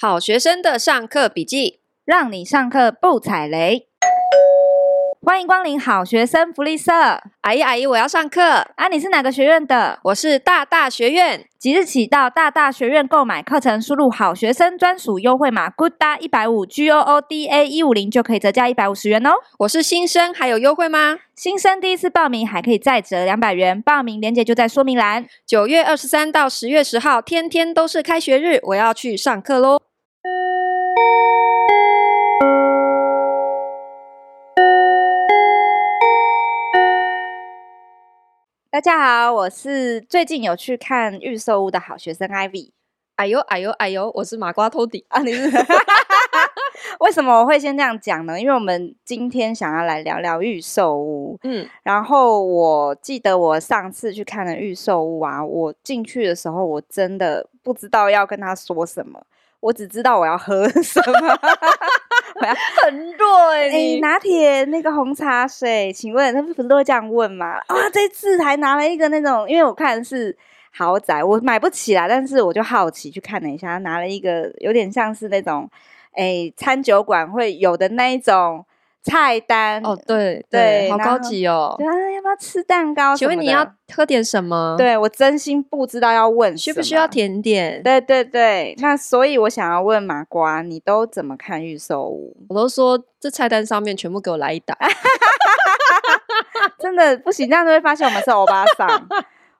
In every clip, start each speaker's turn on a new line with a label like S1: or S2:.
S1: 好学生的上课笔记，
S2: 让你上课不踩雷。欢迎光临好学生福利社。
S1: 阿姨阿姨，我要上课。
S2: 啊，你是哪个学院的？
S1: 我是大大学院。
S2: 即日起到大大学院购买课程，输入好学生专属优惠码 GOODDA 一百五 G O O D A 一五零就可以折价一百五十元哦。
S1: 我是新生，还有优惠吗？
S2: 新生第一次报名还可以再折两百元，报名链接就在说明栏。
S1: 九月二十三到十月十号，天天都是开学日，我要去上课喽。
S2: 大家好，我是最近有去看预售屋的好学生 Ivy。
S1: 哎呦哎呦哎呦，我是麻瓜托底
S2: 啊！你是？为什么我会先这样讲呢？因为我们今天想要来聊聊预售屋。嗯，然后我记得我上次去看了预售屋啊，我进去的时候我真的不知道要跟他说什么。我只知道我要喝什么，我要
S1: 很弱哎、欸！
S2: 哎、欸，拿铁那个红茶水，请问他们不是都会这样问吗？啊，这次还拿了一个那种，因为我看是豪宅，我买不起啦，但是我就好奇去看了一下，拿了一个有点像是那种，哎、欸，餐酒馆会有的那一种。菜单
S1: 哦，对对，好高级哦。
S2: 对啊，要不要吃蛋糕？
S1: 请问你要喝点什么？
S2: 对，我真心不知道要问
S1: 需不需要甜点？
S2: 对对对，那所以我想要问麻瓜，你都怎么看预售屋？
S1: 我都说这菜单上面全部给我来一打，
S2: 真的不行，这样就会发现我们是欧巴桑。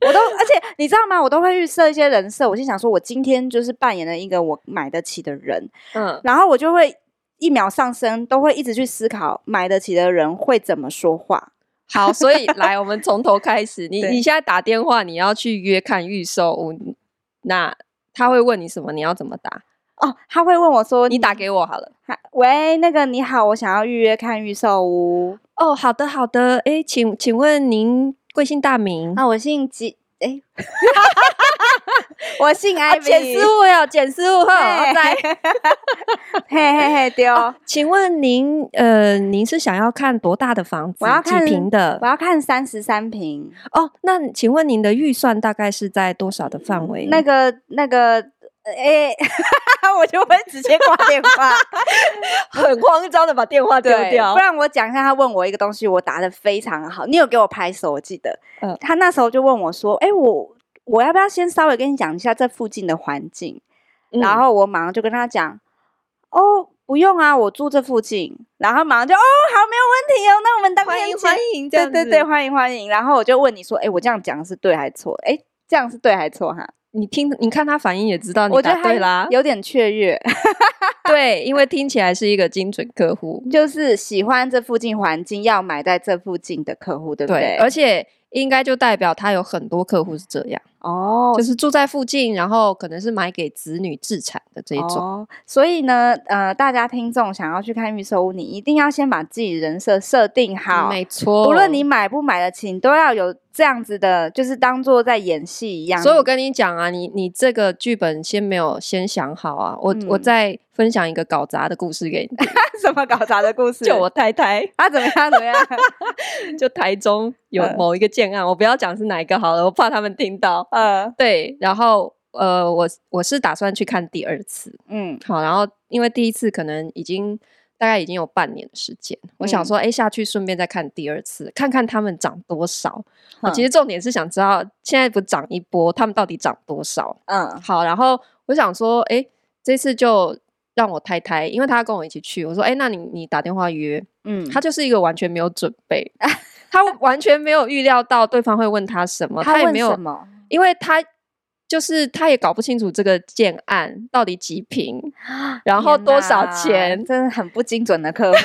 S2: 我都，而且你知道吗？我都会预设一些人设，我心想说，我今天就是扮演了一个我买得起的人，嗯，然后我就会。一秒上升，都会一直去思考买得起的人会怎么说话。
S1: 好，所以来，我们从头开始。你 你现在打电话，你要去约看预售屋，那他会问你什么？你要怎么答？
S2: 哦，他会问我说：“
S1: 你打给我好了。”
S2: 喂，那个你好，我想要预约看预售屋。
S1: 哦，好的好的。哎，请请问您贵姓大名？
S2: 啊，我姓吉。哎。我姓艾比，
S1: 简师傅哟，简师傅好在，
S2: 嘿 嘿嘿，对哦。
S1: 请问您，呃，您是想要看多大的房子？
S2: 我要看
S1: 几平的？
S2: 我要看三十三平。
S1: 哦，那请问您的预算大概是在多少的范围？
S2: 那个，那个，哎，我就会直接挂电话，
S1: 很慌张的把电话丢掉。
S2: 不然我讲一下，他问我一个东西，我答的非常好。你有给我拍手，我记得。嗯，他那时候就问我说：“哎，我。”我要不要先稍微跟你讲一下这附近的环境？嗯、然后我马上就跟他讲，哦，不用啊，我住这附近。然后马上就哦，好，没有问题哦，那我们当天
S1: 欢迎
S2: 对对对，欢迎欢迎。然后我就问你说，哎，我这样讲是对还是错？哎，这样是对还是错？哈，
S1: 你听，你看他反应也知道你答对啦，
S2: 有点雀跃。
S1: 对，因为听起来是一个精准客户，
S2: 就是喜欢这附近环境，要买在这附近的客户，对不对？
S1: 对，而且应该就代表他有很多客户是这样。哦，就是住在附近，然后可能是买给子女自产的这一种。哦，
S2: 所以呢，呃，大家听众想要去看预售屋，你一定要先把自己人设设定好。
S1: 没错，
S2: 无论你买不买得起，你都要有这样子的，就是当做在演戏一样。
S1: 所以我跟你讲啊，你你这个剧本先没有先想好啊，我、嗯、我再分享一个搞砸的故事给你。
S2: 什么搞砸的故事？
S1: 就我太太，
S2: 啊，怎么样？怎么样？
S1: 就台中有某一个建案，嗯、我不要讲是哪一个好了，我怕他们听到。呃，对，然后呃，我我是打算去看第二次，嗯，好，然后因为第一次可能已经大概已经有半年的时间，嗯、我想说，哎，下去顺便再看第二次，看看他们涨多少。其实重点是想知道现在不涨一波，他们到底涨多少？嗯，好，然后我想说，哎，这次就让我太太，因为他跟我一起去，我说，哎，那你你打电话约，嗯，他就是一个完全没有准备，他完全没有预料到对方会问他什么，他，也没有什么。因为他就是他也搞不清楚这个建案到底几平，然后多少钱，
S2: 真的很不精准的客户。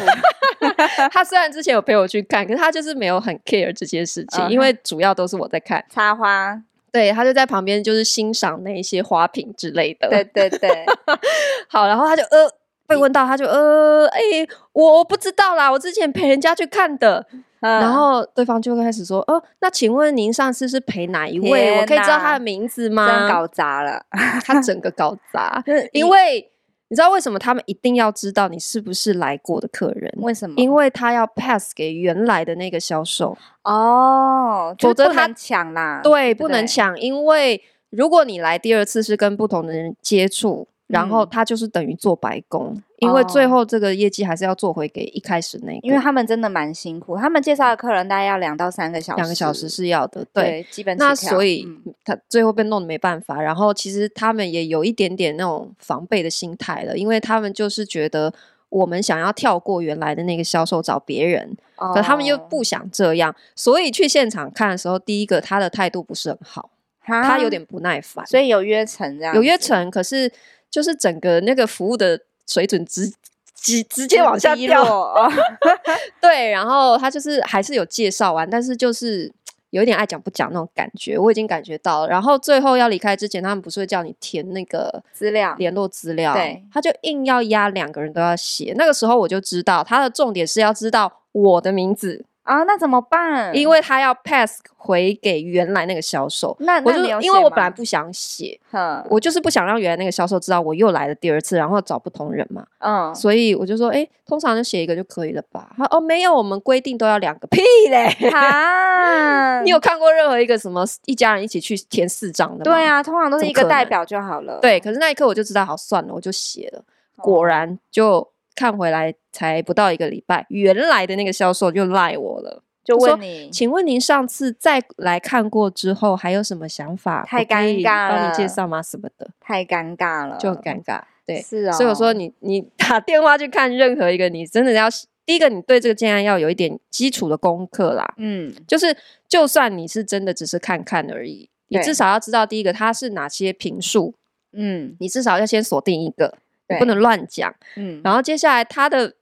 S1: 他虽然之前有陪我去看，可是他就是没有很 care 这些事情，uh huh. 因为主要都是我在看
S2: 插花。
S1: 对，他就在旁边就是欣赏那一些花瓶之类的。
S2: 对对对，
S1: 好，然后他就呃被问到，他就呃哎，我不知道啦，我之前陪人家去看的。然后对方就开始说：“哦，那请问您上次是陪哪一位？我可以知道他的名字吗？”
S2: 真搞砸了，
S1: 他整个搞砸。因为你知道为什么他们一定要知道你是不是来过的客人？
S2: 为什么？
S1: 因为他要 pass 给原来的那个销售
S2: 哦，否则他抢啦。
S1: 对，不能抢，因为如果你来第二次是跟不同的人接触。然后他就是等于做白工，嗯、因为最后这个业绩还是要做回给一开始那个，
S2: 因为他们真的蛮辛苦，他们介绍的客人大概要两到三个小时，
S1: 两个小时是要的，对，
S2: 对基本。
S1: 那所以、嗯、他最后被弄得没办法，然后其实他们也有一点点那种防备的心态了，因为他们就是觉得我们想要跳过原来的那个销售找别人，哦、可他们又不想这样，所以去现场看的时候，第一个他的态度不是很好，哈他有点不耐烦，
S2: 所以有约成这样，
S1: 有约成，可是。就是整个那个服务的水准直直直接往下掉，对，然后他就是还是有介绍完，但是就是有一点爱讲不讲那种感觉，我已经感觉到了。然后最后要离开之前，他们不是会叫你填那个
S2: 资料、
S1: 联络资料，对，他就硬要压两个人都要写。那个时候我就知道他的重点是要知道我的名字。
S2: 啊，那怎么办？
S1: 因为他要 pass 回给原来那个销售，
S2: 那
S1: 我就因为我本来不想
S2: 写，
S1: 我就是不想让原来那个销售知道我又来了第二次，然后找不同人嘛，嗯，所以我就说，哎，通常就写一个就可以了吧？他哦，没有，我们规定都要两个，屁嘞！
S2: 啊，
S1: 你有看过任何一个什么一家人一起去填四张的吗？
S2: 对啊，通常都是一个代表就好了。
S1: 对，可是那一刻我就知道，好算了，我就写了，果然就看回来才不到一个礼拜，原来的那个销售就赖我了。
S2: 就问你，
S1: 请问您上次再来看过之后，还有什么想法？
S2: 太尴尬了，
S1: 帮你介绍吗？什么的？
S2: 太尴尬了，
S1: 就很尴尬。对，
S2: 是啊、哦。
S1: 所以我说你，你你 打电话去看任何一个，你真的要第一个，你对这个建案要有一点基础的功课啦。嗯，就是就算你是真的只是看看而已，你至少要知道第一个它是哪些评数。嗯，你至少要先锁定一个，对你不能乱讲。嗯，然后接下来它的。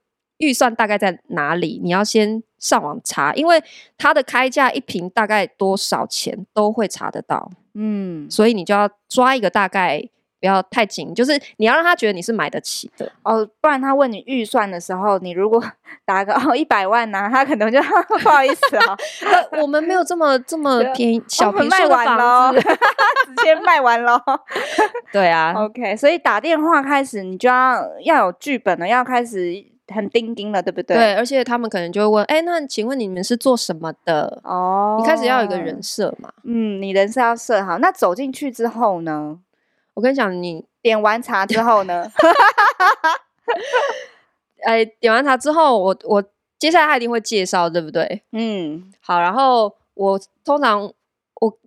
S1: 预算大概在哪里？你要先上网查，因为它的开价一瓶大概多少钱都会查得到。嗯，所以你就要抓一个大概，不要太紧，就是你要让他觉得你是买得起的
S2: 哦。不然他问你预算的时候，你如果 打个哦一百万呢、啊，他可能就 不好意思啊、
S1: 哦，我们没有这么这么便宜小坪数的房子，
S2: 直接卖完了。
S1: 对啊
S2: ，OK，所以打电话开始，你就要要有剧本了，要开始。很钉钉了，对不对？
S1: 对，而且他们可能就会问：“哎，那请问你们是做什么的？”哦，你开始要有一个人设嘛。
S2: 嗯，你人设要设好。那走进去之后呢？
S1: 我跟你讲，你
S2: 点完茶之后呢？
S1: 哎，点完茶之后，我我接下来他一定会介绍，对不对？嗯，好。然后我通常我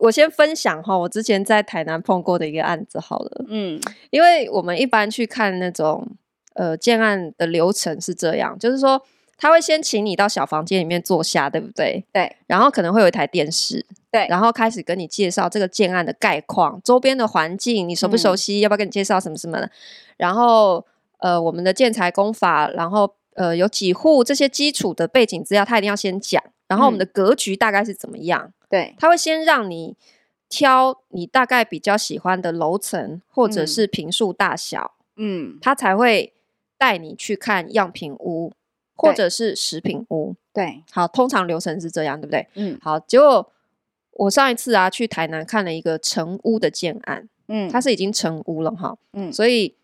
S1: 我先分享哈，我之前在台南碰过的一个案子好了。嗯，因为我们一般去看那种。呃，建案的流程是这样，就是说他会先请你到小房间里面坐下，对不对？
S2: 对。
S1: 然后可能会有一台电视，
S2: 对。
S1: 然后开始跟你介绍这个建案的概况、周边的环境，你熟不熟悉？嗯、要不要跟你介绍什么什么的？然后呃，我们的建材工法，然后呃，有几户这些基础的背景资料，他一定要先讲。然后我们的格局大概是怎么样？
S2: 嗯、对。
S1: 他会先让你挑你大概比较喜欢的楼层或者是坪数大小，嗯，他才会。带你去看样品屋，或者是食品屋。
S2: 对，
S1: 好，通常流程是这样，对不对？嗯，好。结果我上一次啊去台南看了一个成屋的建案，嗯，它是已经成屋了哈，嗯，所以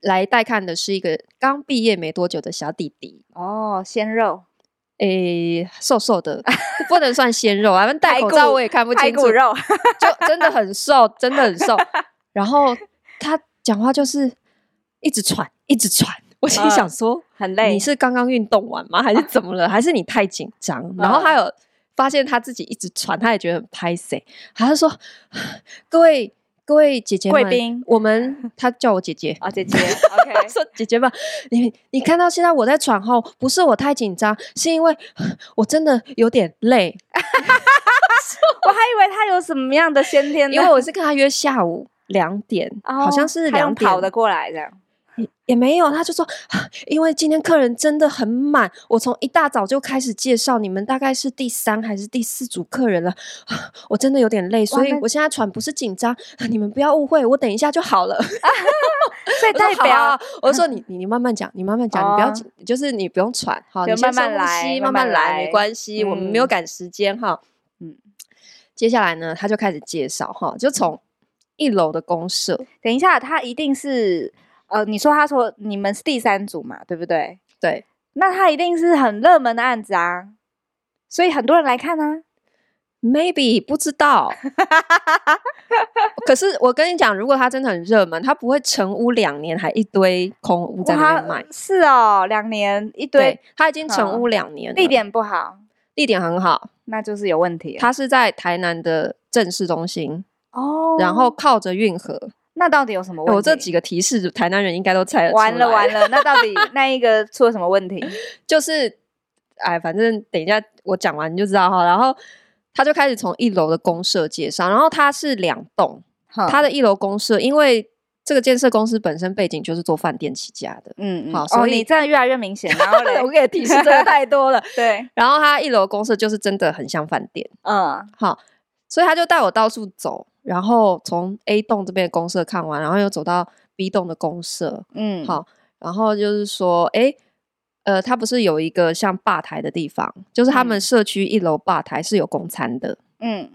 S1: 来带看的是一个刚毕业没多久的小弟弟。
S2: 哦，鲜肉，
S1: 诶，瘦瘦的，不能算鲜肉啊，戴口罩我也看不清楚，
S2: 肉
S1: 就真的很瘦，真的很瘦。然后他讲话就是。一直喘，一直喘，我心想说、呃、
S2: 很累。
S1: 你是刚刚运动完吗？还是 怎么了？还是你太紧张？然后还有发现他自己一直喘，他也觉得很拍谁。他就说：“各位各位姐姐们，贵宾，我们 他叫我姐姐
S2: 啊，姐姐。OK，
S1: 说姐姐吧，你你看到现在我在喘后，不是我太紧张，是因为我真的有点累。
S2: 我还以为他有什么样的先天，
S1: 因为我是跟他约下午两点，哦、好像是两点
S2: 跑的过来的。”
S1: 也没有，他就说，因为今天客人真的很满，我从一大早就开始介绍，你们大概是第三还是第四组客人了，我真的有点累，所以我现在喘不是紧张，你们不要误会，我等一下就好了。
S2: 所以代表
S1: 我说你你你慢慢讲，你慢慢讲，你不要紧，就是你不用喘，好，你慢慢来，慢慢来，没关系，我们没有赶时间哈。嗯，接下来呢，他就开始介绍哈，就从一楼的公社，
S2: 等一下，他一定是。呃，你说他说你们是第三组嘛，对不对？
S1: 对，
S2: 那他一定是很热门的案子啊，所以很多人来看啊。
S1: Maybe 不知道，可是我跟你讲，如果他真的很热门，他不会成屋两年还一堆空屋在卖。
S2: 是哦，两年一堆，
S1: 他已经成屋两年了，
S2: 地点不好，
S1: 地点很好，
S2: 那就是有问题。
S1: 他是在台南的正市中心哦，然后靠着运河。
S2: 那到底有什么问题？
S1: 我这几个提示，台南人应该都猜得出来。
S2: 完了完了，那到底 那一个出了什么问题？
S1: 就是，哎，反正等一下我讲完你就知道哈，然后。他就开始从一楼的公社介绍，然后它是两栋，它的一楼公社，因为这个建设公司本身背景就是做饭店起家的，嗯，好，所以、哦、
S2: 你这样越来越明显，然后
S1: 我给提示真的太多了，
S2: 对，
S1: 然后他一楼公社就是真的很像饭店，嗯，好，所以他就带我到处走，然后从 A 栋这边的公社看完，然后又走到 B 栋的公社，嗯，好，然后就是说，哎。呃，它不是有一个像吧台的地方，就是他们社区一楼吧台是有供餐的。嗯，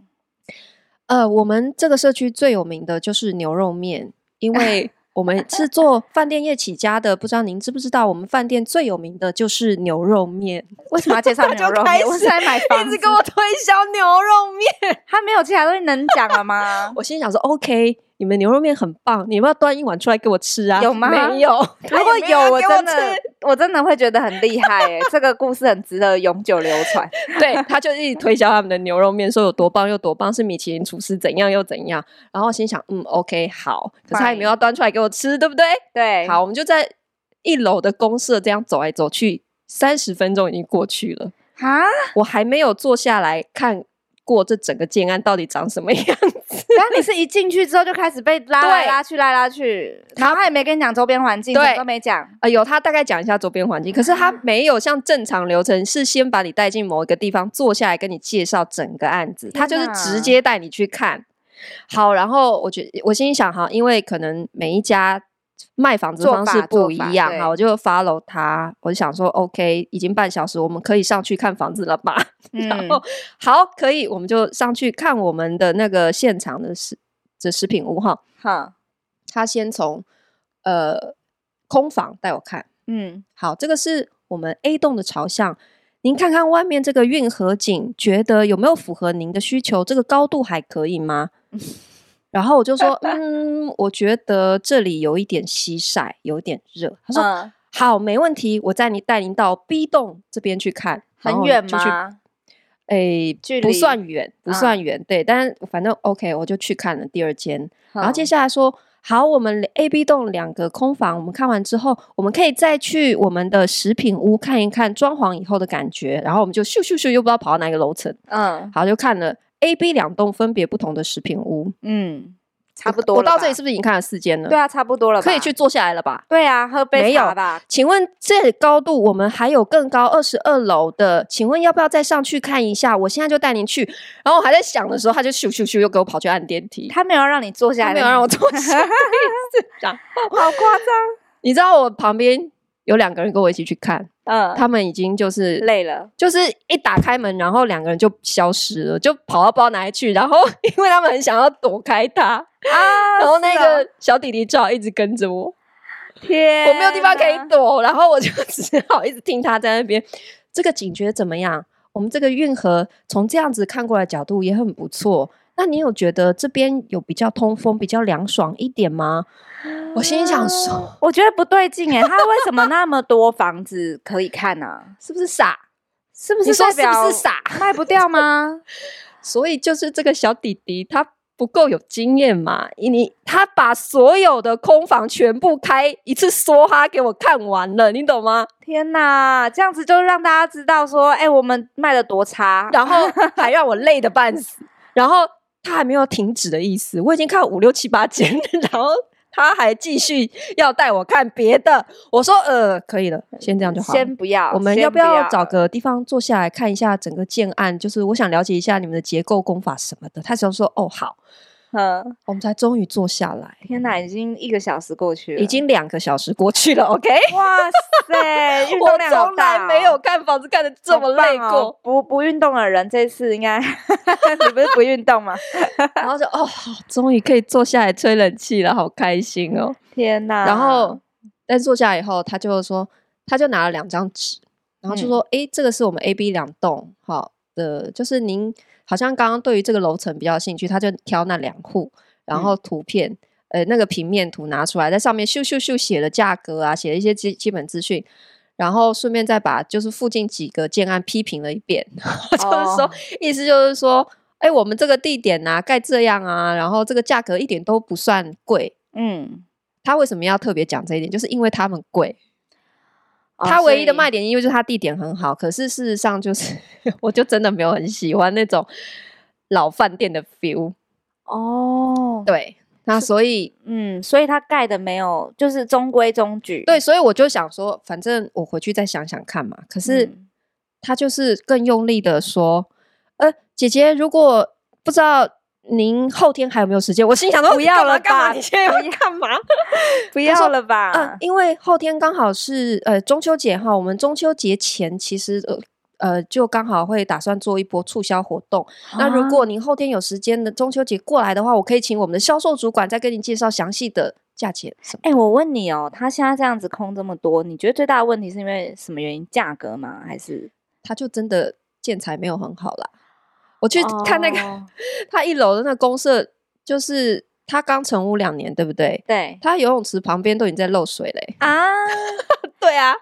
S1: 呃，我们这个社区最有名的就是牛肉面，因为我们是做饭店业起家的。不知道您知不知道，我们饭店最有名的就是牛肉面。
S2: 为什么要介绍 牛肉面？我是在买房，
S1: 一直给我推销牛肉面，
S2: 他没有其他东西能讲了吗？
S1: 我心里想说，OK。你们牛肉面很棒，你要不要端一碗出来给我吃啊？
S2: 有吗？
S1: 没有。
S2: 如果有，我真的，我真的会觉得很厉害哎，这个故事很值得永久流传。
S1: 对，他就一直推销他们的牛肉面，说有多棒又多棒，是米其林厨师怎样又怎样。然后心想，嗯，OK，好。可是他也没有要端出来给我吃，对不对？
S2: 对。
S1: 好，我们就在一楼的公社这样走来走去，三十分钟已经过去了啊！我还没有坐下来看。过这整个建安到底长什么样子？
S2: 然后你是一进去之后就开始被拉来拉去，拉拉去，然后他也没跟你讲周边环境，对，都没讲。
S1: 呃，有他大概讲一下周边环境，可是他没有像正常流程是先把你带进某一个地方坐下来跟你介绍整个案子，他就是直接带你去看。好，然后我觉我心里想哈，因为可能每一家。卖房子方式不一样啊，我就 follow 他，我就想说，OK，已经半小时，我们可以上去看房子了吧？嗯、然后好，可以，我们就上去看我们的那个现场的食这食品屋哈。哈，他先从呃空房带我看，嗯，好，这个是我们 A 栋的朝向，您看看外面这个运河景，觉得有没有符合您的需求？这个高度还可以吗？然后我就说，嗯，我觉得这里有一点西晒，有点热。他说，嗯、好，没问题，我带你带您到 B 栋这边去看。
S2: 很远吗？
S1: 诶，距离不算远，不算远。嗯、对，但反正 OK，我就去看了第二间。嗯、然后接下来说，好，我们 A、B 栋两个空房，我们看完之后，我们可以再去我们的食品屋看一看装潢以后的感觉。然后我们就咻咻咻，又不知道跑到哪个楼层。嗯，好，就看了。A、B 两栋分别不同的食品屋，嗯，
S2: 差不多。
S1: 我到这里是不是已经看了四间了？
S2: 对啊，差不多了，
S1: 可以去坐下来了吧？
S2: 对啊，喝杯茶吧。
S1: 请问这里高度我们还有更高二十二楼的，请问要不要再上去看一下？我现在就带您去。然后我还在想的时候，他就咻咻咻又给我跑去按电梯。
S2: 他没有让你坐下来，
S1: 没有让我坐下来，
S2: 这样 好夸张。
S1: 你知道我旁边有两个人跟我一起去看。嗯，他们已经就是
S2: 累了，
S1: 就是一打开门，然后两个人就消失了，就跑到不知道哪里去。然后 因为他们很想要躲开他啊，然后那个小弟弟只好一直跟着我。天，我没有地方可以躲，然后我就只好一直听他在那边。这个警觉怎么样？我们这个运河从这样子看过来角度也很不错。那你有觉得这边有比较通风、比较凉爽一点吗？我心里想说，
S2: 我觉得不对劲哎，他为什么那么多房子可以看呢？
S1: 是不是傻？
S2: 是不是？
S1: 是不是傻？
S2: 卖不掉吗？
S1: 所以就是这个小弟弟他不够有经验嘛，你他把所有的空房全部开一次梭哈给我看完了，你懂吗？
S2: 天哪，这样子就让大家知道说，哎，我们卖的多差，
S1: 然后 还让我累得半死，然后。他还没有停止的意思，我已经看了五六七八间，然后他还继续要带我看别的。我说呃，可以了，先这样就好。
S2: 先不要，
S1: 我们要不要找个地方坐下来看一下整个建案？就是我想了解一下你们的结构工法什么的。他只要说哦好。嗯，我们才终于坐下来。
S2: 天哪，已经一个小时过去了，
S1: 已经两个小时过去了。OK，
S2: 哇塞，
S1: 我从来没有看房子看的这么累过。哦、
S2: 不不运动的人，这次应该 你不是不运动吗？
S1: 然后就哦，终于可以坐下来吹冷气了，好开心哦！
S2: 天哪！
S1: 然后但坐下来以后，他就说，他就拿了两张纸，然后就说，哎、嗯，这个是我们 A、B 两栋，好。的，就是您好像刚刚对于这个楼层比较兴趣，他就挑那两户，然后图片、嗯、呃那个平面图拿出来，在上面咻咻咻写了价格啊，写了一些基基本资讯，然后顺便再把就是附近几个建案批评了一遍，就是说、哦、意思就是说，哎，我们这个地点啊盖这样啊，然后这个价格一点都不算贵，嗯，他为什么要特别讲这一点？就是因为他们贵。它唯一的卖点，因为就是它地点很好，可是事实上就是，我就真的没有很喜欢那种老饭店的 feel。哦，对，那所以，
S2: 嗯，所以它盖的没有，就是中规中矩。
S1: 对，所以我就想说，反正我回去再想想看嘛。可是他就是更用力的说，呃，姐姐，如果不知道。您后天还有没有时间？我心想说
S2: 不要了吧，
S1: 你现在要干嘛？
S2: 不要了 吧？
S1: 嗯，因为后天刚好是呃中秋节哈，我们中秋节前其实呃呃就刚好会打算做一波促销活动。啊、那如果您后天有时间的中秋节过来的话，我可以请我们的销售主管再跟您介绍详细的价钱。
S2: 哎、欸，我问你哦，他现在这样子空这么多，你觉得最大的问题是因为什么原因？价格吗？还是
S1: 他就真的建材没有很好啦？我去看那个，他、oh. 一楼的那个公社，就是他刚成屋两年，对不对？
S2: 对，
S1: 他游泳池旁边都已经在漏水嘞、欸。啊，
S2: 对啊，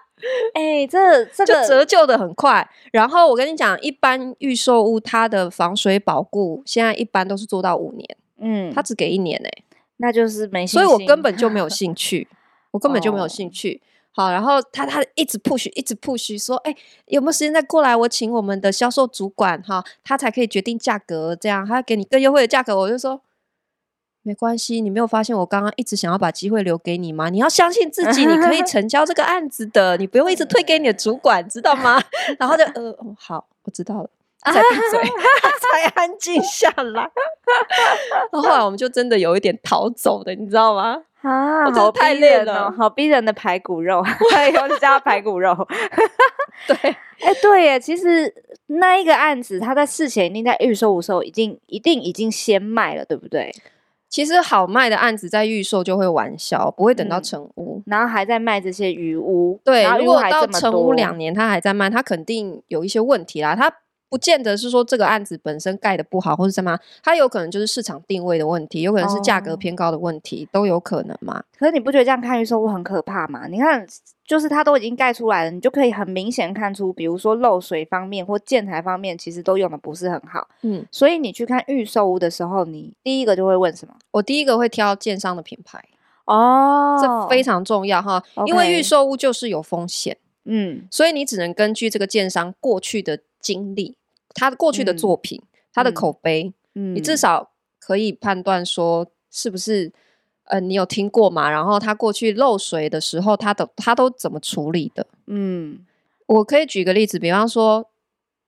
S2: 哎、欸，这这个
S1: 就折旧的很快。然后我跟你讲，一般预售屋它的防水保固现在一般都是做到五年，嗯，他只给一年哎、欸，
S2: 那就是没，
S1: 所以我根本就没有兴趣，我根本就没有兴趣。Oh. 好，然后他他一直 push，一直 push，说，哎，有没有时间再过来？我请我们的销售主管哈，他才可以决定价格，这样他给你更优惠的价格。我就说，没关系，你没有发现我刚刚一直想要把机会留给你吗？你要相信自己，你可以 成交这个案子的，你不用一直推给你的主管，知道吗？然后就呃，哦，好，我知道了，才闭嘴 才安静下来。然后后来我们就真的有一点逃走的，你知道吗？
S2: 啊，好太累了，好逼人的排骨肉，还有加排骨肉。
S1: 对，
S2: 哎、欸，对耶，其实那一个案子，他在事前一定在预售的时候已经一定已经先卖了，对不对？
S1: 其实好卖的案子在预售就会完销，不会等到成屋，
S2: 嗯、然后还在卖这些余屋。
S1: 对，如果到成屋两年，他还在卖，他肯定有一些问题啦，他。不见得是说这个案子本身盖的不好，或者什么，它有可能就是市场定位的问题，有可能是价格偏高的问题，哦、都有可能嘛。
S2: 可是你不觉得这样看预售屋很可怕吗？你看，就是它都已经盖出来了，你就可以很明显看出，比如说漏水方面或建材方面，其实都用的不是很好。嗯，所以你去看预售屋的时候，你第一个就会问什么？
S1: 我第一个会挑建商的品牌哦，这非常重要哈、因为预售屋就是有风险，嗯，所以你只能根据这个建商过去的经历。他的过去的作品，嗯、他的口碑，嗯，你至少可以判断说是不是，呃，你有听过吗？然后他过去漏水的时候，他的他都怎么处理的？嗯，我可以举个例子，比方说，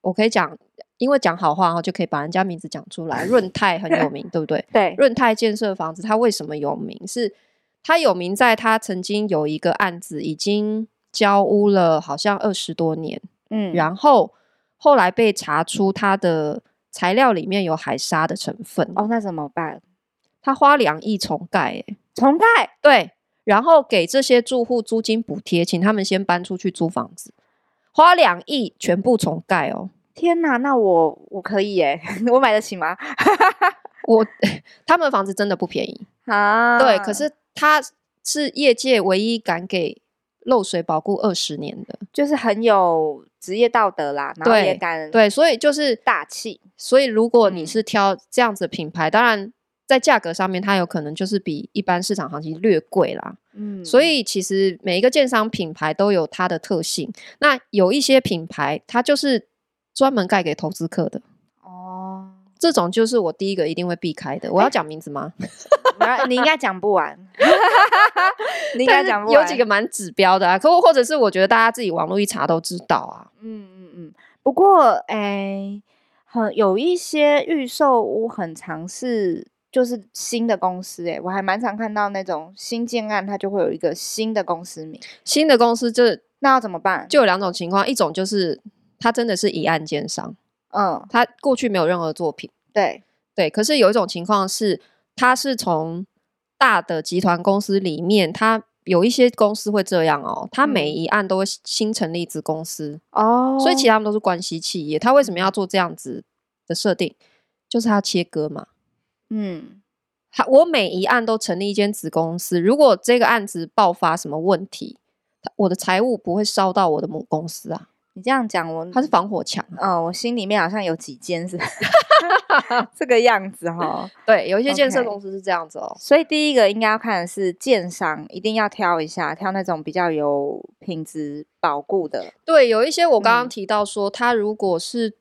S1: 我可以讲，因为讲好话哈，就可以把人家名字讲出来。润泰很有名，对不对？
S2: 对，
S1: 润泰建设房子，他为什么有名？是他有名在他曾经有一个案子已经交屋了，好像二十多年，嗯，然后。后来被查出它的材料里面有海沙的成分
S2: 哦，那怎么办？
S1: 他花两亿重盖，哎，
S2: 重盖
S1: 对，然后给这些住户租金补贴，请他们先搬出去租房子，花两亿全部重盖哦！
S2: 天哪，那我我可以哎，我买得起吗？
S1: 我 他们房子真的不便宜啊，对，可是他是业界唯一敢给漏水保固二十年的，
S2: 就是很有。职业道德啦，然后也敢
S1: 对，对，所以就是
S2: 大气。
S1: 所以如果你是挑这样子的品牌，嗯、当然在价格上面，它有可能就是比一般市场行情略贵啦。嗯，所以其实每一个建商品牌都有它的特性。那有一些品牌，它就是专门盖给投资客的。哦，这种就是我第一个一定会避开的。我要讲名字吗？
S2: 欸、你应该讲不完。你应该讲不完。
S1: 有几个蛮指标的啊，可或者是我觉得大家自己网络一查都知道啊。
S2: 嗯嗯嗯。不过，哎、欸，很有一些预售屋很常是就是新的公司、欸，哎，我还蛮常看到那种新建案，它就会有一个新的公司名。
S1: 新的公司就
S2: 那要怎么办？
S1: 就有两种情况，一种就是他真的是以案建商，嗯，他过去没有任何作品，
S2: 对
S1: 对。可是有一种情况是，他是从大的集团公司里面，他有一些公司会这样哦，他每一案都会新成立子公司哦，所以其实他们都是关系企业。他为什么要做这样子的设定？就是他切割嘛。嗯，他我每一案都成立一间子公司，如果这个案子爆发什么问题，我的财务不会烧到我的母公司啊。
S2: 你这样讲，我
S1: 它是防火墙
S2: 啊。哦，我心里面好像有几间是 这个样子哈、哦。
S1: 对，有一些建设公司是这样子哦。Okay.
S2: 所以第一个应该要看的是建商，一定要挑一下，挑那种比较有品质保固的。
S1: 对，有一些我刚刚提到说，他、嗯、如果是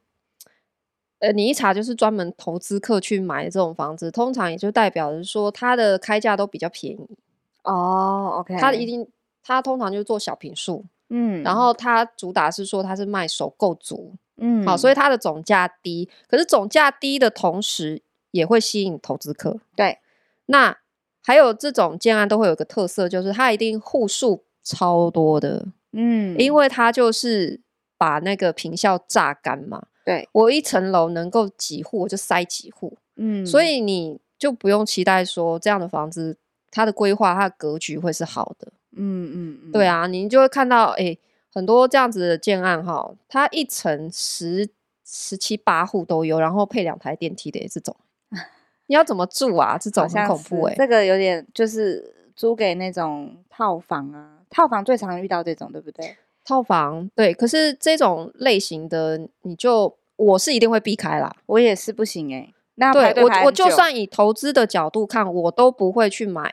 S1: 呃，你一查就是专门投资客去买这种房子，通常也就代表着说它的开价都比较便宜
S2: 哦。OK，
S1: 他一定他通常就是做小平数。嗯，然后它主打是说它是卖首购族，嗯，好，所以它的总价低，可是总价低的同时也会吸引投资客。
S2: 对，
S1: 那还有这种建案都会有个特色，就是它一定户数超多的，嗯，因为它就是把那个坪效榨干嘛。
S2: 对，
S1: 我一层楼能够几户，我就塞几户，嗯，所以你就不用期待说这样的房子它的规划、它的格局会是好的。嗯嗯嗯，对啊，您就会看到，哎，很多这样子的建案哈，它一层十十七八户都有，然后配两台电梯的这种，你要怎么住啊？这种很恐怖哎，
S2: 这个有点就是租给那种套房啊，套房最常遇到这种，对不对？
S1: 套房对，可是这种类型的，你就我是一定会避开啦，
S2: 我也是不行哎。
S1: 那对我我就算以投资的角度看，我都不会去买。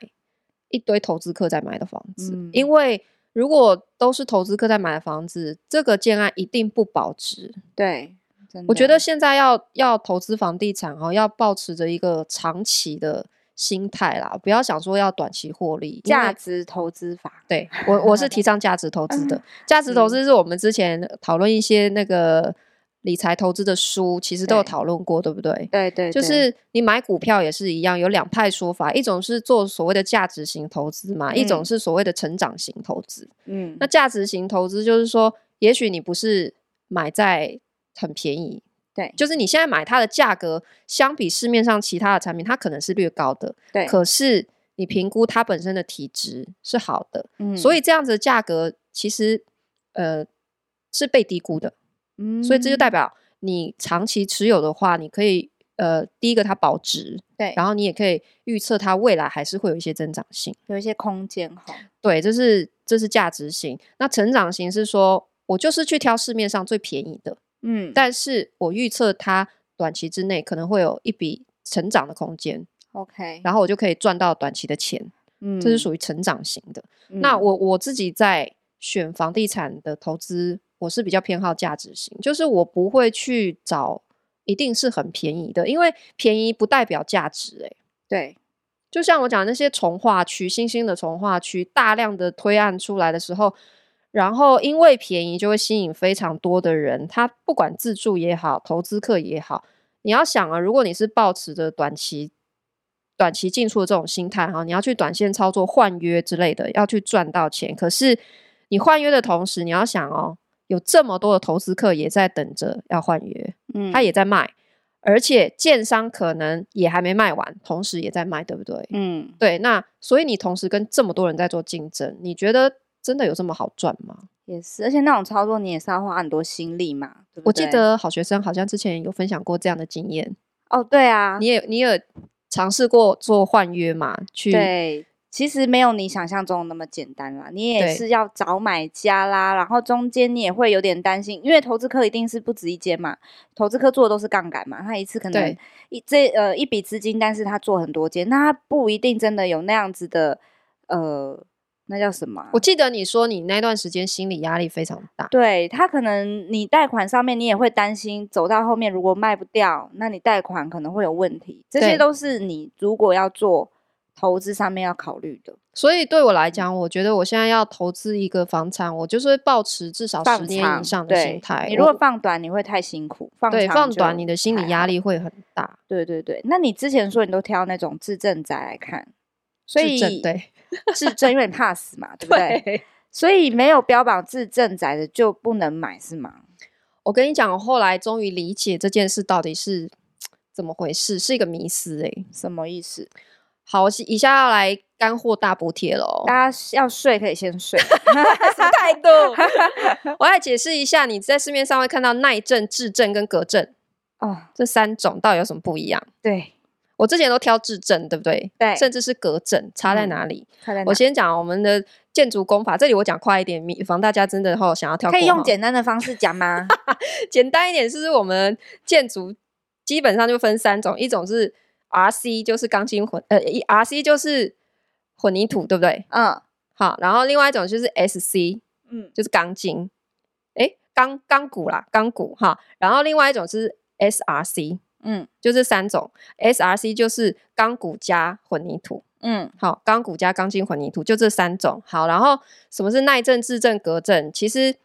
S1: 一堆投资客在买的房子，嗯，因为如果都是投资客在买的房子，这个建案一定不保值。
S2: 对，
S1: 我觉得现在要要投资房地产哦，要抱持着一个长期的心态啦，不要想说要短期获利。
S2: 价值投资法，
S1: 对我我是提 倡价值投资的。价值投资是我们之前讨论一些那个。理财投资的书其实都有讨论过，对，对不对？
S2: 对，对对，
S1: 就是你买股票也是一样，有两派说法，一种是做所谓的价值型投资嘛，嗯，一种是所谓的成长型投资。嗯，那价值型投资就是说，也许你不是买在很便宜，
S2: 对，
S1: 就是你现在买它的价格，相比市面上其他的产品，它可能是略高的，
S2: 对。
S1: 可是你评估它本身的体值是好的，嗯，所以这样子的价格其实呃是被低估的。嗯，所以这就代表你长期持有的话，你可以呃，第一个它保值，
S2: 对，
S1: 然后你也可以预测它未来还是会有一些增长性，
S2: 有一些空间哈。
S1: 对，这是这是价值型。那成长型是说我就是去挑市面上最便宜的，嗯，但是我预测它短期之内可能会有一笔成长的空间
S2: ，OK，
S1: 然后我就可以赚到短期的钱，嗯，这是属于成长型的。嗯，那我我自己在选房地产的投资。我是比较偏好价值型，就是我不会去找一定是很便宜的，因为便宜不代表价值、欸。哎，
S2: 对，
S1: 就像我讲那些从化区，新兴的从化区，大量的推案出来的时候，然后因为便宜就会吸引非常多的人，他不管自住也好，投资客也好，你要想啊，如果你是抱持着短期短期进出的这种心态哈，你要去短线操作换约之类的，要去赚到钱，可是你换约的同时，你要想哦。有这么多的投资客也在等着要换约，嗯，他也在卖，而且建商可能也还没卖完，同时也在卖，对不对？嗯，对。那所以你同时跟这么多人在做竞争，你觉得真的有这么好赚吗？
S2: 也是，而且那种操作你也是要花很多心力嘛。对对，
S1: 我记得好学生好像之前有分享过这样的经验。
S2: 哦，对啊，
S1: 你也你也尝试过做换约嘛？去
S2: 对。其实没有你想象中那么简单啦，你也是要找买家啦，然后中间你也会有点担心，因为投资客一定是不止一间嘛，投资客做的都是杠杆嘛，他一次可能一这呃一笔资金，但是他做很多间，那他不一定真的有那样子的呃，那叫什么？
S1: 我记得你说你那段时间心理压力非常大，
S2: 对，他可能你贷款上面你也会担心，走到后面如果卖不掉，那你贷款可能会有问题，这些都是你如果要做。投资上面要考虑的，
S1: 所以对我来讲，我觉得我现在要投资一个房产，我就是会抱持至少十年以上的心态。
S2: 你如果放短，你会太辛苦；放长，
S1: 对，放短，你的心理压力会很大。
S2: 对对对，那你之前说你都挑那种自证宅来看，所以
S1: 对
S2: 自证因为怕死嘛，对不对？对，所以没有标榜自证宅的就不能买是吗？
S1: 我跟你讲，我后来终于理解这件事到底是 怎么回事，是一个迷思诶、欸，
S2: 什么意思？
S1: 好，我以下要来干货大补贴喽！
S2: 大家要睡可以先睡，什
S1: 么态度？我来解释一下，你在市面上会看到耐震、制震跟隔震哦，这三种到底有什么不一样？
S2: 对，
S1: 我之前都挑制震，对不对？
S2: 对，
S1: 甚至是隔震，差在哪里？
S2: 差在哪？
S1: 我先讲我们的建筑工法，这里我讲快一点，以防大家真的后想要跳。
S2: 可以用简单的方式讲吗？
S1: 简单一点，是我们建筑基本上就分三种，一种是 RC，就是钢筋混，呃，RC 就是。混凝土对不对？嗯，好，然后另外一种就是 SC，嗯，就是钢筋，诶，钢钢骨啦，钢骨哈，然后另外一种是 SRC，嗯，就这三种，SRC 就是钢骨加混凝土，嗯，好，钢骨加钢筋混凝土就这三种，好，然后什么是耐震、制震、隔震？其实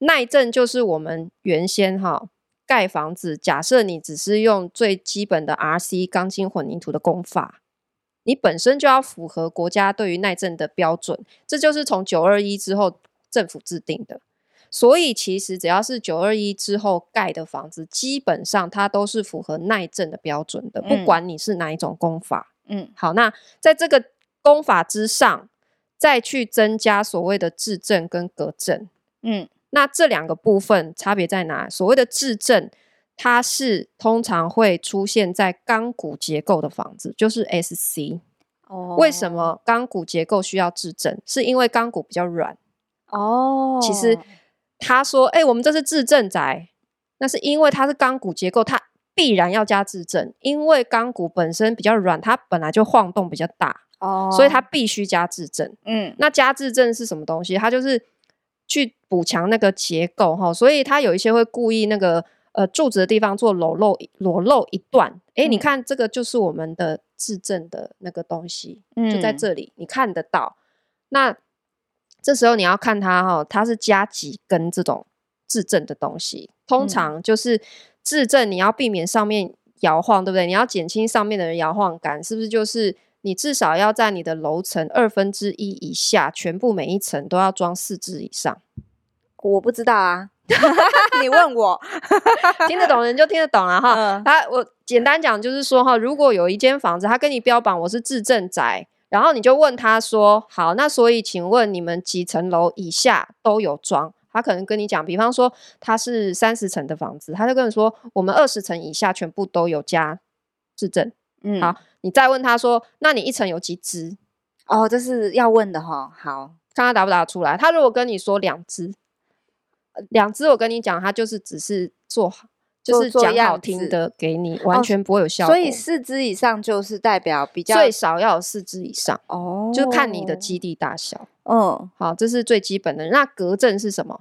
S1: 耐震就是我们原先哈盖房子，假设你只是用最基本的 RC 钢筋混凝土的工法。你本身就要符合国家对于耐震的标准，这就是从九二一之后政府制定的。所以其实只要是九二一之后盖的房子，基本上它都是符合耐震的标准的，不管你是哪一种工法。嗯，好，那在这个工法之上，再去增加所谓的质震跟隔震。嗯，那这两个部分差别在哪？所谓的质证。它是通常会出现在钢骨结构的房子，就是 SC。哦，为什么钢骨结构需要质证？是因为钢骨比较软。哦，其实他说：“哎、欸，我们这是质证宅，那是因为它是钢骨结构，它必然要加质证，因为钢骨本身比较软，它本来就晃动比较大。哦，所以它必须加质证。嗯，那加质证是什么东西？它就是去补强那个结构哈，所以它有一些会故意那个。”呃，柱子的地方做裸露裸露一段，哎、欸，你看这个就是我们的制证的那个东西，嗯、就在这里，你看得到。那这时候你要看它哈，它是加几根这种制证的东西，通常就是制证，你要避免上面摇晃，对不对？你要减轻上面的人摇晃感，是不是？就是你至少要在你的楼层二分之一以下，全部每一层都要装四支以上。
S2: 我不知道啊。你问我
S1: 听得懂人就听得懂了哈。他、嗯，我简单讲就是说哈，如果有一间房子，他跟你标榜我是自证宅，然后你就问他说，好，那所以请问你们几层楼以下都有装？他可能跟你讲，比方说他是三十层的房子，他就跟你说我们二十层以下全部都有加自证。嗯，好，你再问他说，那你一层有几只？
S2: 哦，这是要问的哈。好，
S1: 看他答不答得出来。他如果跟你说两支。两只，我跟你讲，他就是只是做好，就是讲好听的给你，完全不会有效果。
S2: 哦、所以四只以上就是代表比较
S1: 最少要有四只以上哦，就看你的基地大小。嗯，好，这是最基本的。那隔震是什么？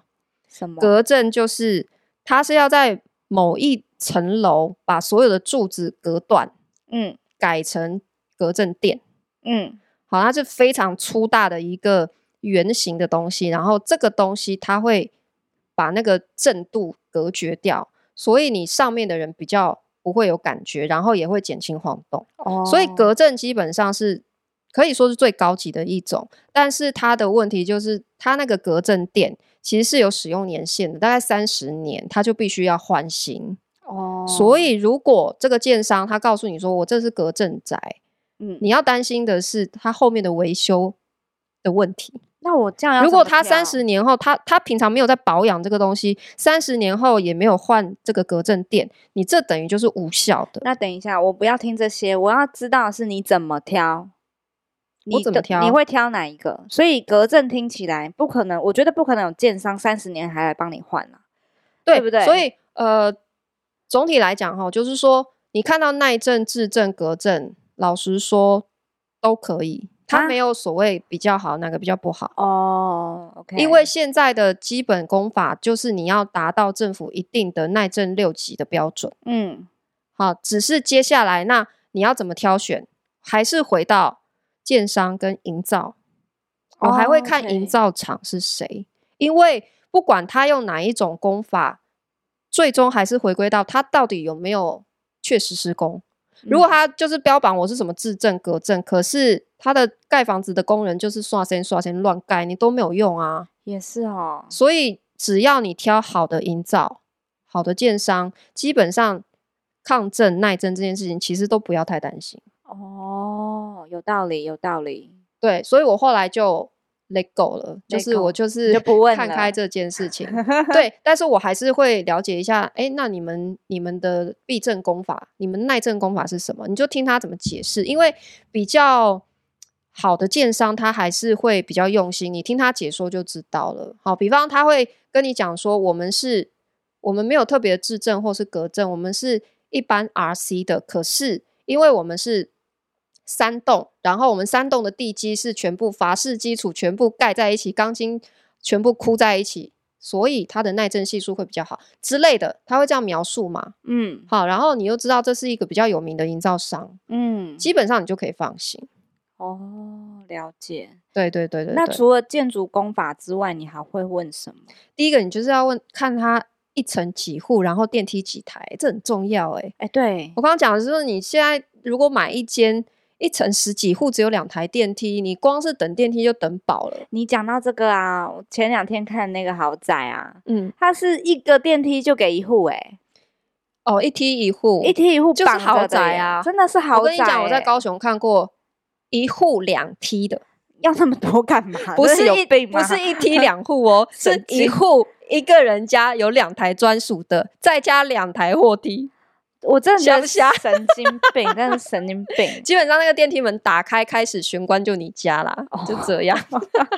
S2: 什么？
S1: 隔震就是它是要在某一层楼把所有的柱子隔断，嗯，改成隔震垫。嗯，好，它是非常粗大的一个圆形的东西，然后这个东西它会。把那个震度隔绝掉，所以你上面的人比较不会有感觉，然后也会减轻晃动。哦，所以隔震基本上是可以说是最高级的一种，但是它的问题就是它那个隔震垫其实是有使用年限的，大概三十年，它就必须要换新。哦，所以如果这个建商他告诉你说我这是隔震宅，嗯，你要担心的是它后面的维修的问题。
S2: 那我这样，
S1: 如果他三十年后，他他平常没有在保养这个东西，三十年后也没有换这个隔震垫，你这等于就是无效的。
S2: 那等一下，我不要听这些，我要知道是你怎么挑，
S1: 你怎么挑？
S2: 你会挑哪一个？所以隔震听起来不可能，我觉得不可能有建商三十年还来帮你换啊，对，对不对？
S1: 所以呃，总体来讲哈，就是说你看到耐震、制震、隔震，老实说都可以。它没有所谓比较好，哪个比较不好哦。Oh, OK，因为现在的基本功法就是你要达到政府一定的耐震六级的标准。嗯，好，只是接下来那你要怎么挑选，还是回到建商跟营造。我、oh, 还会看营造厂是谁.因为不管他用哪一种功法，最终还是回归到他到底有没有确实施工。如果他就是标榜我是什么自震隔震，可是他的盖房子的工人就是刷新刷新乱盖，你都没有用啊。
S2: 也是哦。
S1: 所以只要你挑好的营造、好的建商，基本上抗震耐震这件事情其实都不要太担心。
S2: 哦，有道理，有道理。
S1: 对，所以我后来就 let go 了，就是我就是
S2: 就不问
S1: 看开这件事情。对，但是我还是会了解一下，哎、欸，那你们你们的避震功法，你们耐震功法是什么？你就听他怎么解释，因为比较好的建商他还是会比较用心，你听他解说就知道了。好，比方他会跟你讲说，我们是，我们没有特别的制震或是隔证，我们是一般 RC 的，可是因为我们是。三栋，然后我们三栋的地基是全部法式基础，全部盖在一起，钢筋全部箍在一起，所以它的耐震系数会比较好之类的，他会这样描述嘛？嗯，好，然后你又知道这是一个比较有名的营造商，嗯，基本上你就可以放心。
S2: 哦，了解。
S1: 对对对对，对。
S2: 那除了建筑工法之外，你还会问什么？
S1: 第一个，你就是要问看它一层几户，然后电梯几台，这很重要哎、欸。哎、
S2: 欸，对
S1: 我刚刚讲的是说，你现在如果买一间。一层十几户只有两台电梯，你光是等电梯就等饱了。
S2: 你讲到这个啊，我前两天看那个豪宅啊，嗯，它是一个电梯就给一户哎、欸，
S1: 哦，一梯一户，
S2: 一梯一户
S1: 就是豪宅啊，
S2: 真的是豪宅、欸。我
S1: 跟你讲，我在高雄看过一户两梯的，
S2: 要那么多干嘛？
S1: 不是一不是一梯两户哦，是一户一个人家有两台专属的，再加两台货梯。
S2: 我真的觉得神经病，真的是神经病。
S1: 基本上那个电梯门打开，开始玄关就你家啦，oh. 就这样。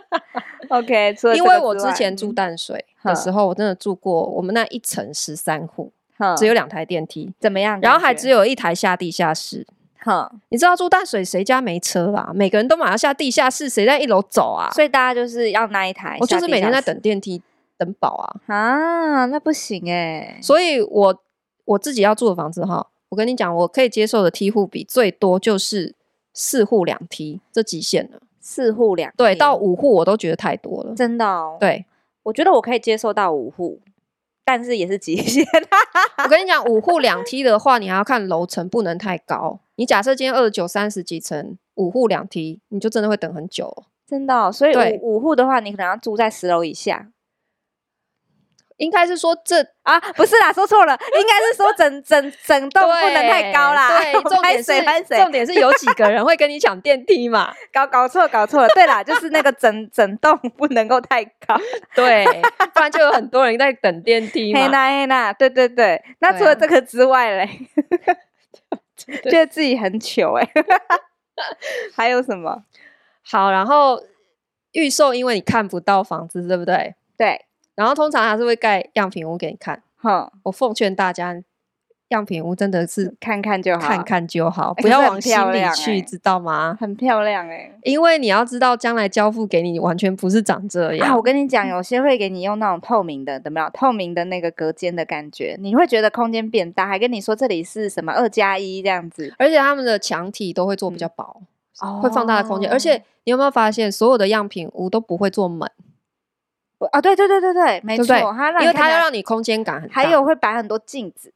S2: OK，
S1: 因为我之前住淡水的时候，我真的住过我们那一层十三户，只有两台电梯，
S2: 怎么样？
S1: 然后还只有一台下地下室。哼，你知道住淡水谁家没车啊？每个人都马上下地下室，谁在一楼走啊？
S2: 所以大家就是要那一台。
S1: 我就是每天在等电梯等宝啊。
S2: 啊，那不行哎、欸。
S1: 所以我。我自己要住的房子哈，我跟你讲，我可以接受的梯户比最多就是四户两梯，这极限了。
S2: 四户两
S1: 对，到五户我都觉得太多了，
S2: 真的哦。
S1: 对，
S2: 我觉得我可以接受到五户，但是也是极限。
S1: 我跟你讲，五户两梯的话，你还要看楼层不能太高。你假设今天二十九、三十几层，五户两梯，你就真的会等很久。
S2: 真的哦，所以五五户的话，你可能要住在十楼以下。
S1: 应该是说这
S2: 啊，不是啦，说错了，应该是说整整整栋不能太高啦。
S1: 对，重点是重点是有几个人会跟你抢电梯嘛？
S2: 搞搞错搞错了，对啦，就是那个整整栋不能够太高，
S1: 对，不然就有很多人在等电梯嘛。
S2: 嘿呐嘿娜，对对对。那除了这个之外嘞，觉得自己很糗哎。还有什么？
S1: 好，然后预售，因为你看不到房子，对不对？
S2: 对。
S1: 然后通常还是会盖样品屋给你看，哈。我奉劝大家，样品屋真的是
S2: 看看就好，
S1: 看看就好，不要往心里去，知道吗？
S2: 很漂亮哎，
S1: 因为你要知道，将来交付给你完全不是长这样。
S2: 啊，我跟你讲，有些会给你用那种透明的，怎么样？透明的那个隔间的感觉，你会觉得空间变大，还跟你说这里是什么二加一这样子。
S1: 而且他们的墙体都会做比较薄，会放大的空间。而且你有没有发现，所有的样品屋都不会做门？
S2: 啊，对对对对对，没错，对对
S1: 它让因为它要让你空间感很大，
S2: 还有会摆很多镜子，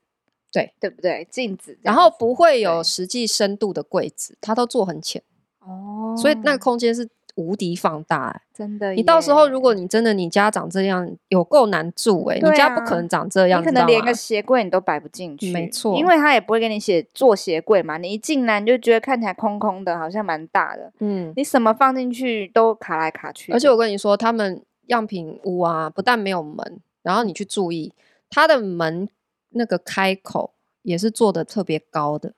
S1: 对
S2: 对不对？镜子，
S1: 然后不会有实际深度的柜子，它都做很浅哦，所以那个空间是无敌放大，欸，
S2: 真的。
S1: 你到时候如果你真的你家长这样，有够难住哎，欸，啊，你家不可能长这样，
S2: 你可能连个鞋柜你都摆不进去，
S1: 没错，
S2: 因为他也不会给你写做鞋柜嘛，你一进来你就觉得看起来空空的，好像蛮大的，嗯，你什么放进去都卡来卡去，
S1: 而且我跟你说他们。样品屋啊，不但没有门，然后你去注意它的门那个开口也是做的特别高的。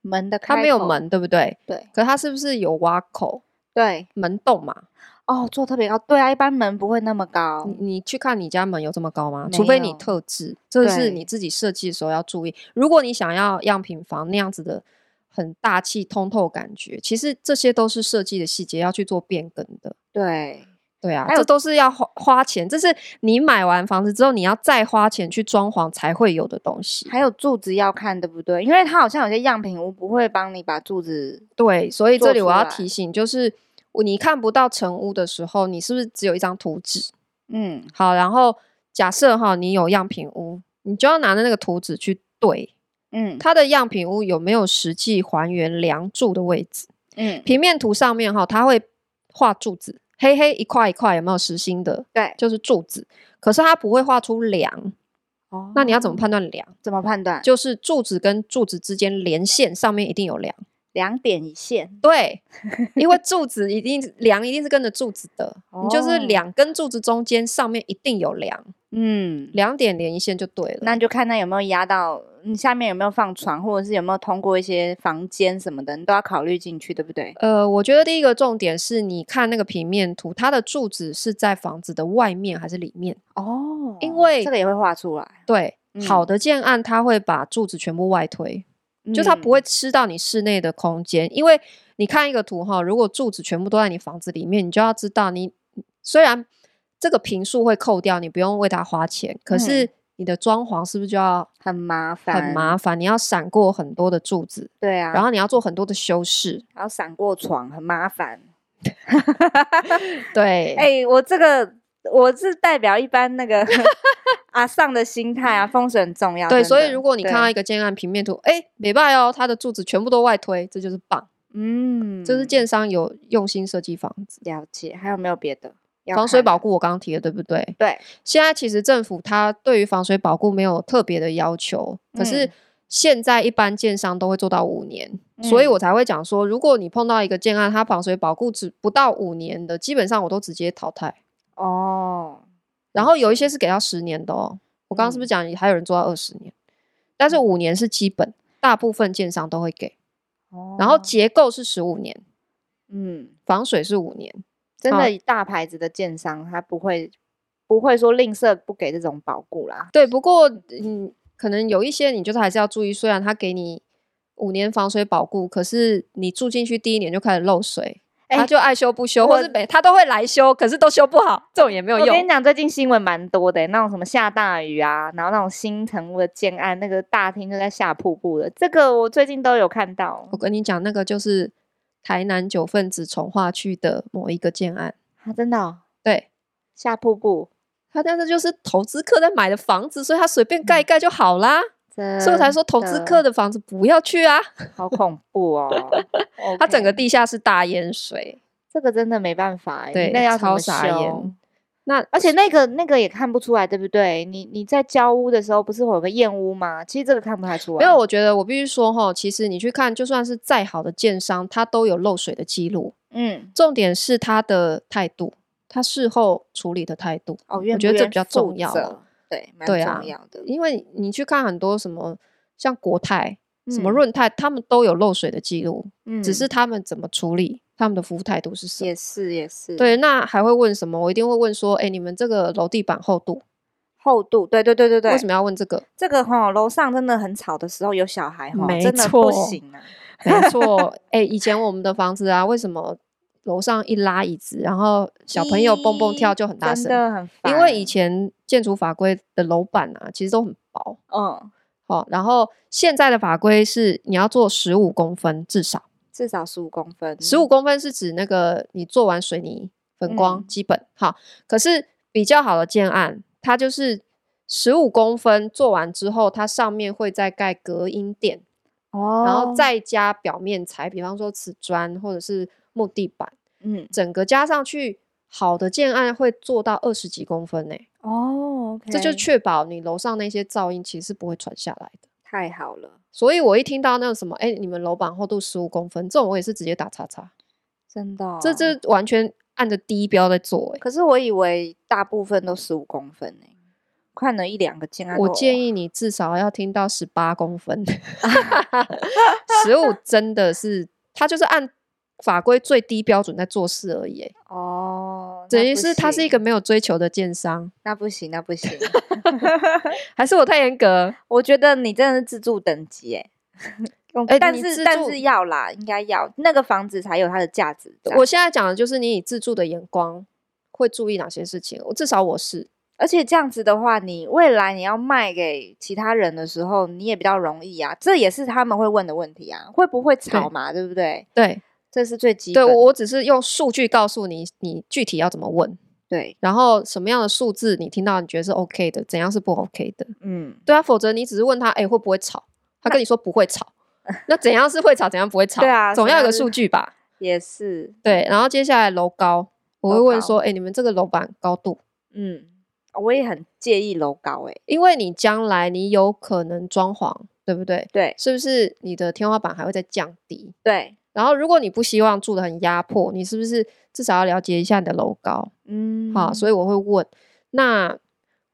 S2: 门的开口
S1: 它没有门，对不对？
S2: 对。
S1: 可它是不是有挖口？
S2: 对，
S1: 门洞嘛。
S2: 哦，做特别高。对啊，一般门不会那么高。
S1: 你，你去看你家门有这么高吗？除非你特制，这是你自己设计的时候要注意。如果你想要样品房那样子的很大气通透感觉，其实这些都是设计的细节要去做变更的。
S2: 对。
S1: 对啊，这都是要花花钱，这是你买完房子之后，你要再花钱去装潢才会有的东西。
S2: 还有柱子要看，对不对？因为它好像有些样品屋不会帮你把柱子。
S1: 对，所以这里我要提醒，就是你看不到成屋的时候，你是不是只有一张图纸？嗯，好，然后假设哈，你有样品屋，你就要拿着那个图纸去对，嗯，它的样品屋有没有实际还原梁柱的位置？嗯，平面图上面哈，它会画柱子。黑黑一块一块，有没有实心的？
S2: 对，
S1: 就是柱子。可是它不会画出梁哦。那你要怎么判断梁？
S2: 怎么判断？
S1: 就是柱子跟柱子之间连线上面一定有梁。
S2: 两点一线，
S1: 对，因为柱子一定梁一定是跟着柱子的，哦、你就是两根柱子中间上面一定有梁，嗯，两点连一线就对了。
S2: 那你就看它有没有压到，你下面有没有放床，或者是有没有通过一些房间什么的，你都要考虑进去，对不对？
S1: 呃，我觉得第一个重点是你看那个平面图，它的柱子是在房子的外面还是里面？哦，因为
S2: 这个也会画出来。
S1: 对，嗯、好的建案它会把柱子全部外推。就它不会吃到你室内的空间，嗯、因为你看一个图哈，如果柱子全部都在你房子里面，你就要知道，你虽然这个平数会扣掉，你不用为它花钱，可是你的装潢是不是就要
S2: 很麻烦？
S1: 很麻烦，你要闪过很多的柱子，
S2: 对啊，
S1: 然后你要做很多的修饰，
S2: 然后闪过床，很麻烦。
S1: 对，
S2: 哎、欸，我这个。我是代表一般那个 阿尚的心态啊，风水很重要。
S1: 对，所以如果你看到一个建案平面图，哎，没办哦，它的柱子全部都外推，这就是棒。嗯，这是建商有用心设计房子。
S2: 了解，还有没有别的？
S1: 防水保固我刚刚提了对不对？
S2: 对。
S1: 现在其实政府它对于防水保固没有特别的要求，可是现在一般建商都会做到五年，嗯、所以我才会讲说，如果你碰到一个建案，它防水保固只不到五年的，基本上我都直接淘汰。哦，然后有一些是给到十年的哦。我刚刚是不是讲还有人做到二十年？嗯、但是五年是基本，大部分建商都会给。哦，然后结构是十五年，嗯，防水是五年。
S2: 真的，大牌子的建商他不会不会说吝啬不给这种保固啦。
S1: 对，不过嗯，可能有一些你就是还是要注意，虽然他给你五年防水保固，可是你住进去第一年就开始漏水。他就爱修不修，或是没他都会来修，可是都修不好，这种也没有用。
S2: 我跟你讲，最近新闻蛮多的，那种什么下大雨啊，然后那种新城屋的建案，那个大厅就在下瀑布的，这个我最近都有看到。
S1: 我跟你讲，那个就是台南九份子重划区的某一个建案
S2: 啊，真的哦？
S1: 对，
S2: 下瀑布，
S1: 他但是就是投资客在买的房子，所以他随便盖一盖就好啦。嗯所以我才说投资客的房子不要去啊，
S2: 好恐怖哦！
S1: 它整个地下室大淹水，
S2: 这个真的没办法哎，
S1: 对，
S2: 那要
S1: 超傻眼。
S2: 那而且那个那个也看不出来，对不对？你你在交屋的时候不是会有个验屋吗？其实这个看不太出来。
S1: 因为我觉得我必须说哈，其实你去看，就算是再好的建商，他都有漏水的记录。嗯，重点是他的态度，他事后处理的态度。哦，我觉得这比较重要。
S2: 对，蛮重要的。
S1: 因为你去看很多什么，像国泰、什么润泰，他们都有漏水的记录，嗯，只是他们怎么处理，他们的服务态度是什么？
S2: 也是也是。
S1: 对，那还会问什么？我一定会问说，哎，你们这个楼地板厚度？
S2: 厚度？对对对对对。
S1: 为什么要问这个？
S2: 这个哈，楼上真的很吵的时候有小孩哈，真的不行啊。
S1: 没错，哎，以前我们的房子啊，为什么？楼上一拉椅子，然后小朋友蹦蹦跳就很大声，
S2: 真的很烦。
S1: 因为以前建筑法规的楼板啊，其实都很薄。嗯，好，然后现在的法规是你要做十五公分至少，
S2: 至少十五公分。
S1: 十五公分是指那个你做完水泥粉光基本好，嗯，可是比较好的建案，它就是十五公分做完之后，它上面会再盖隔音垫，哦，然后再加表面材，比方说瓷砖或者是。木地板，嗯，整个加上去，好的建案会做到二十几公分呢。哦，okay，这就确保你楼上那些噪音其实是不会传下来的。
S2: 太好了，
S1: 所以我一听到那个什么，哎，你们楼板厚度十五公分，这种我也是直接打叉叉。
S2: 真的哦？
S1: 这这完全按着低标在做。
S2: 可是我以为大部分都十五公分呢，看了一两个建案，
S1: 我建议你至少要听到十八公分，十五真的是，他就是按。法规最低标准在做事而已，哦，等于是他是一个没有追求的建商，
S2: 那不行，那不行，
S1: 还是我太严格？
S2: 我觉得你真的是自助等级，哎，但是但是要啦，应该要那个房子才有它的价值。
S1: 我现在讲的就是你以自助的眼光会注意哪些事情，我至少我是，
S2: 而且这样子的话，你未来你要卖给其他人的时候，你也比较容易啊，这也是他们会问的问题啊，会不会炒嘛，对不对？
S1: 对。
S2: 这是最基本。
S1: 对，我只是用数据告诉你，你具体要怎么问。
S2: 对，
S1: 然后什么样的数字你听到你觉得是 OK 的，怎样是不 OK 的？嗯，对啊，否则你只是问他，哎，会不会吵？他跟你说不会吵，那怎样是会吵，怎样不会吵？
S2: 对啊，
S1: 总要有个数据吧？
S2: 也是。
S1: 对，然后接下来楼高，我会问说，哎，你们这个楼板高度？
S2: 嗯，我也很介意楼高，哎，
S1: 因为你将来你有可能装潢对不对？
S2: 对，
S1: 是不是你的天花板还会再降低？
S2: 对。
S1: 然后，如果你不希望住的很压迫，你是不是至少要了解一下你的楼高？嗯，好，所以我会问。那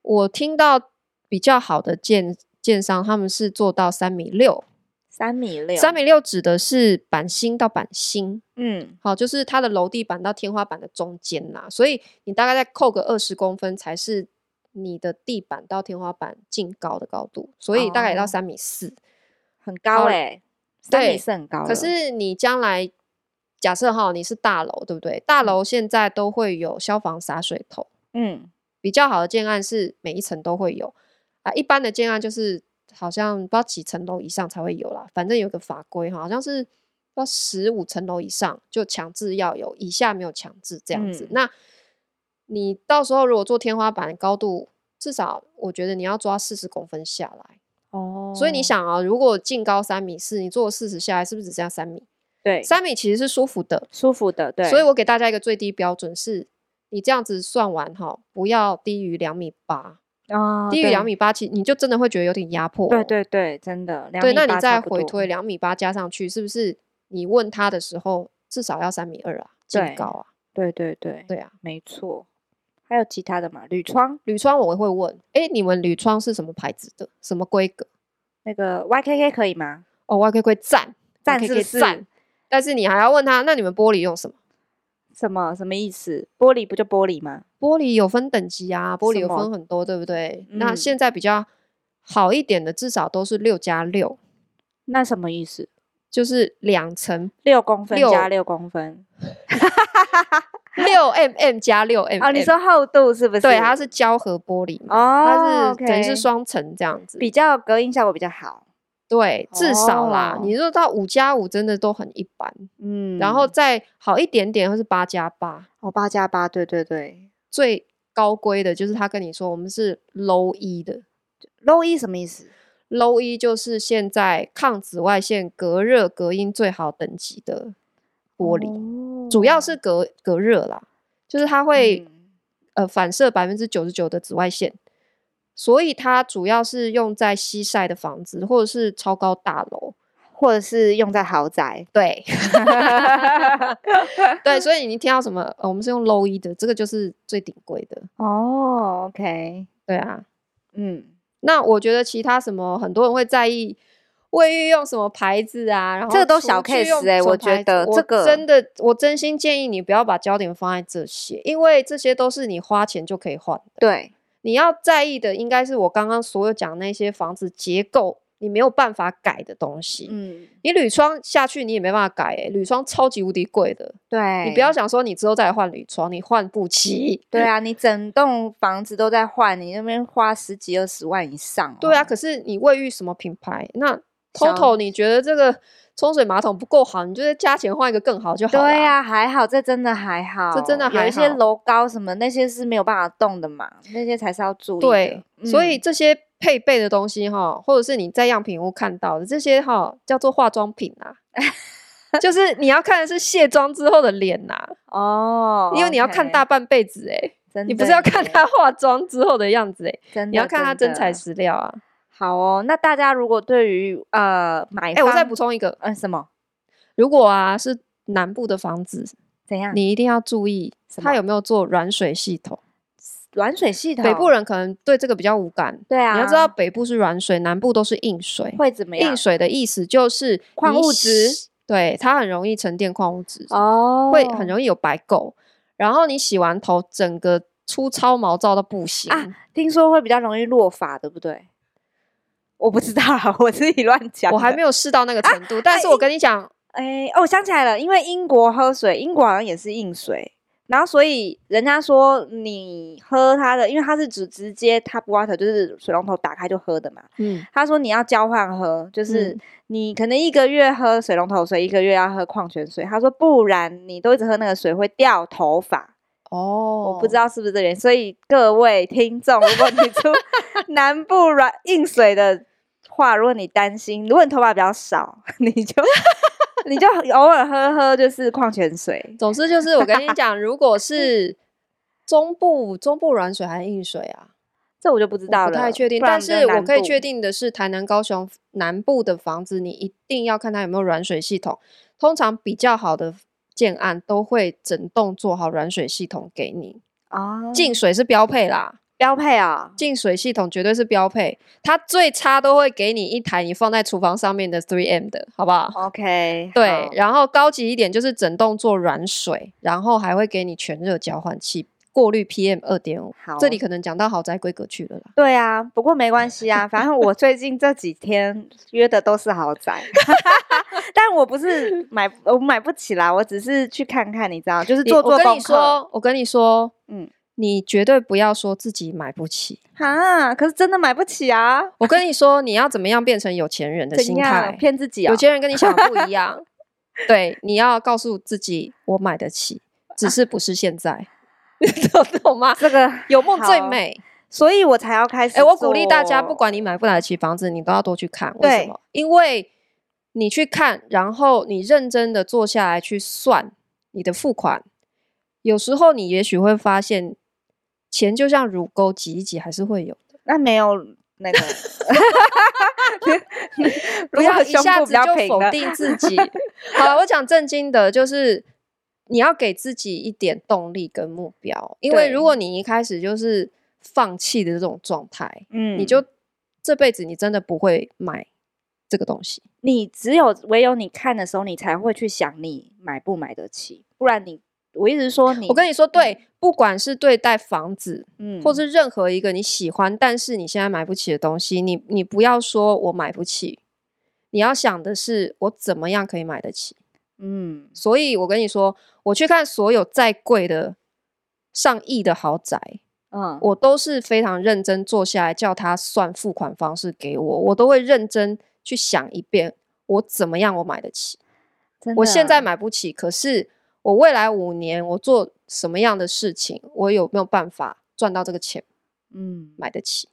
S1: 我听到比较好的建建商，他们是做到三米六，
S2: 三米六，
S1: 三米六指的是板心到板心，嗯，好，就是它的楼地板到天花板的中间啦。所以你大概再扣个二十公分，才是你的地板到天花板净高的高度。所以大概也到三米四，
S2: 很高哎、欸。对，是很高。
S1: 可是你将来假设哈，你是大楼，对不对？大楼现在都会有消防洒水头。嗯，比较好的建案是每一层都会有啊。一般的建案就是好像不知道几层楼以上才会有啦。反正有个法规哈，好像是要十五层楼以上就强制要有，以下没有强制这样子。嗯、那你到时候如果做天花板高度，至少我觉得你要抓四十公分下来。哦，所以你想啊，如果净高三米四，你做四十下来，是不是只剩下三米？
S2: 对，
S1: 三米其实是舒服的，
S2: 舒服的。对，
S1: 所以我给大家一个最低标准是，你这样子算完哈，不要低于两米八啊，低于两米八，其你就真的会觉得有点压迫。
S2: 对对对，真的。
S1: 对，那你再回推两米八加上去，是不是你问他的时候至少要三米二啊？净高啊？
S2: 对对对，
S1: 对啊，
S2: 没错。还有其他的吗？铝窗，
S1: 铝窗我会问，哎，你们铝窗是什么牌子的？什么规格？
S2: 那个 YKK 可以吗？
S1: 哦，YKK 赞
S2: 赞是赞，
S1: 但是你还要问他，那你们玻璃用什么？
S2: 什么什么意思？玻璃不就玻璃吗？
S1: 玻璃有分等级啊，玻璃有分很多，对不对？嗯、那现在比较好一点的，至少都是六加六。
S2: 那什么意思？
S1: 就是两层
S2: 六公分加六公分。
S1: 六 mm 加六 mm
S2: 哦，你说厚度是不是？
S1: 对，它是胶合玻璃嘛，哦，它是等于是双层这样子，
S2: 比较隔音效果比较好。
S1: 对，至少啦，哦、你说到五加五真的都很一般，嗯，然后再好一点点，或是八加八，
S2: 哦，八加八，对对对，
S1: 最高规的就是他跟你说我们是 low E 的
S2: ，low E 什么意思
S1: ？low E 就是现在抗紫外线、隔热、隔音最好等级的玻璃。哦主要是隔隔热啦，就是它会、嗯、呃反射百分之九十九的紫外线，所以它主要是用在西晒的房子，或者是超高大楼，
S2: 或者是用在豪宅。
S1: 对，对，所以你听到什么？呃，我们是用 low E 的，这个就是最顶贵的。
S2: 哦，OK，
S1: 对啊，嗯，那我觉得其他什么，很多人会在意。卫浴用什么牌子啊？然后
S2: 这个都小 case 哎、欸，我觉得这个
S1: 真的，我真心建议你不要把焦点放在这些，因为这些都是你花钱就可以换的。
S2: 对，
S1: 你要在意的应该是我刚刚所有讲那些房子结构，你没有办法改的东西。嗯，你铝窗下去你也没办法改铝窗超级无敌贵的。
S2: 对，
S1: 你不要想说你之后再来换铝窗，你换不起。
S2: 对啊，你整栋房子都在换，你那边花十几二十万以上。
S1: 对啊，可是你卫浴什么品牌？那 TOTO，你觉得这个冲水马桶不够好，你就加钱换一个更好就好了。
S2: 对呀、啊，还好，这真的还好，
S1: 这真的还好。
S2: 有一些楼高什么那些是没有办法动的嘛，那些才是要注意的。
S1: 对，嗯、所以这些配备的东西哈，或者是你在样品屋看到的这些哈，叫做化妆品啊，就是你要看的是卸妆之后的脸呐、啊。哦，因为你要看大半辈子哎、欸，你不是要看他化妆之后的样子哎、欸，你要看他真材实料啊。
S2: 好哦，那大家如果对于呃买，哎，
S1: 我再补充一个，
S2: 嗯、呃，什么？
S1: 如果啊是南部的房子，
S2: 怎样？
S1: 你一定要注意，它有没有做软水系统？
S2: 软水系统，
S1: 北部人可能对这个比较无感。
S2: 对啊，
S1: 你要知道北部是软水，南部都是硬水。
S2: 会怎么样？
S1: 硬水的意思就是
S2: 矿物质，
S1: 对，它很容易沉淀矿物质哦，会很容易有白垢。然后你洗完头，整个粗糙毛躁到不行
S2: 啊。听说会比较容易落发，对不对？我不知道，我自己乱讲。
S1: 我还没有试到那个程度，啊、但是我跟你讲，
S2: 哎、欸，哦，我想起来了，因为英国喝水，英国好像也是硬水，然后所以人家说你喝它的，因为它是只直接 tap water，就是水龙头打开就喝的嘛。嗯，他说你要交换喝，就是你可能一个月喝水龙头水，一个月要喝矿泉水。他说不然你都一直喝那个水会掉头发。哦，我不知道是不是这原因，所以各位听众，如果你出 南部软硬水的。话，如果你担心，如果你头发比较少，你就你就偶尔喝喝就是矿泉水。
S1: 总之就是我跟你讲，如果是中部中部软水还是硬水啊？
S2: 这我就不知道了，
S1: 不太确定。但是我可以确定的是，台南、高雄南部的房子，你一定要看它有没有软水系统。通常比较好的建案都会整栋做好软水系统给你啊，净水是标配啦，
S2: 标配啊，
S1: 净水系统绝对是标配。它最差都会给你一台你放在厨房上面的 3M 的，好不好
S2: ？OK，
S1: 对。然后高级一点就是整栋做软水，然后还会给你全热交换器。过滤 PM 二点五，好，这里可能讲到豪宅规格去了啦。
S2: 对啊，不过没关系啊，反正我最近这几天约的都是豪宅，但我不是买，我买不起啦，我只是去看看，你知道，就是做做功课。我跟你
S1: 说，我跟你说，嗯，你绝对不要说自己买不起
S2: 啊，可是真的买不起啊。
S1: 我跟你说，你要怎么样变成有钱人的心态，
S2: 骗自己啊、哦？
S1: 有钱人跟你想的不一样，对，你要告诉自己，我买得起，只是不是现在。你懂懂吗？
S2: 这个
S1: 有梦最美，
S2: 所以我才要开始。哎、
S1: 欸，我鼓励大家，不管你买不买得起房子，你都要多去看。为什么？因为你去看，然后你认真的坐下来去算你的付款，有时候你也许会发现，钱就像乳沟挤一挤还是会有的。
S2: 那没有那个，
S1: 不要一下子就否定自己。好了，我讲正经的，就是。你要给自己一点动力跟目标，因为如果你一开始就是放弃的这种状态，嗯，你就这辈子你真的不会买这个东西。
S2: 你只有唯有你看的时候，你才会去想你买不买得起，不然你，我一直说你，
S1: 我跟你说，对，嗯，不管是对待房子，嗯，或是任何一个你喜欢但是你现在买不起的东西，你你不要说我买不起，你要想的是我怎么样可以买得起。嗯，所以我跟你说，我去看所有再贵的上亿的豪宅，嗯，我都是非常认真坐下来叫他算付款方式给我，我都会认真去想一遍，我怎么样我买得起？我现在买不起，可是我未来五年我做什么样的事情，我有没有办法赚到这个钱？嗯，买得起，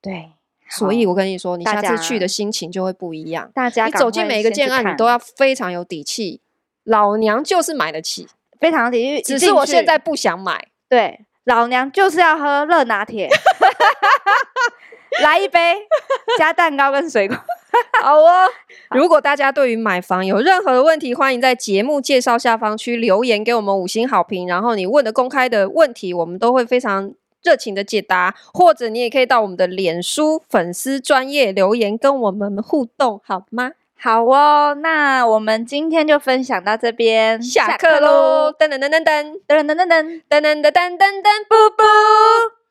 S2: 对。
S1: 所以，我跟你说，你下次去的心情就会不一样。
S2: 大家，
S1: 你走进每一个建案，你都要非常有底气。老娘就是买得起，
S2: 非常有底气。
S1: 只是我现在不想买。
S2: 对，老娘就是要喝热拿铁，来一杯，加蛋糕跟水果。
S1: 好哦。如果大家对于买房有任何的问题，欢迎在节目介绍下方区留言给我们五星好评。然后你问的公开的问题，我们都会非常。热情的解答，或者你也可以到我们的脸书粉丝专页留言跟我们互动，好吗？
S2: 好哦，那我们今天就分享到这边，
S1: 下课喽！噔噔噔噔噔噔噔噔噔噔噔噔噔噔噔，噔，布布。